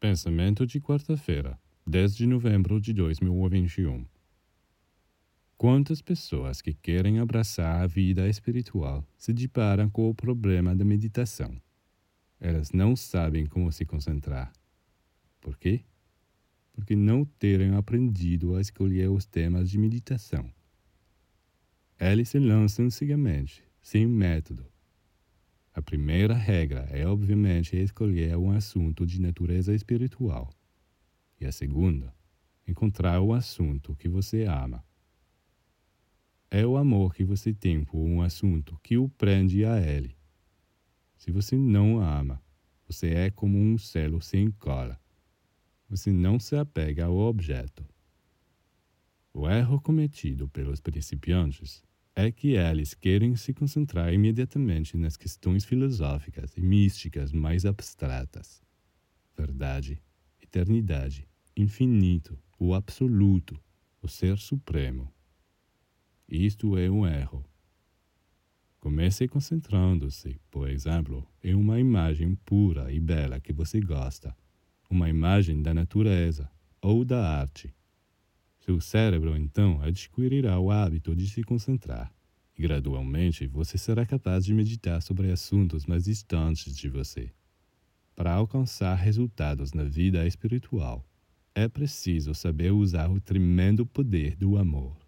Pensamento de quarta-feira, 10 de novembro de 2021. Quantas pessoas que querem abraçar a vida espiritual se deparam com o problema da meditação? Elas não sabem como se concentrar. Por quê? Porque não terem aprendido a escolher os temas de meditação. Eles se lançam cegamente, sem método, a primeira regra é, obviamente, escolher um assunto de natureza espiritual. E a segunda, encontrar o assunto que você ama. É o amor que você tem por um assunto que o prende a ele. Se você não ama, você é como um selo sem cola. Você não se apega ao objeto. O erro cometido pelos principiantes é que eles querem se concentrar imediatamente nas questões filosóficas e místicas mais abstratas. Verdade, eternidade, infinito, o absoluto, o ser supremo. Isto é um erro. Comece concentrando-se, por exemplo, em uma imagem pura e bela que você gosta, uma imagem da natureza ou da arte seu cérebro, então, adquirirá o hábito de se concentrar. E, gradualmente, você será capaz de meditar sobre assuntos mais distantes de você. Para alcançar resultados na vida espiritual, é preciso saber usar o tremendo poder do amor.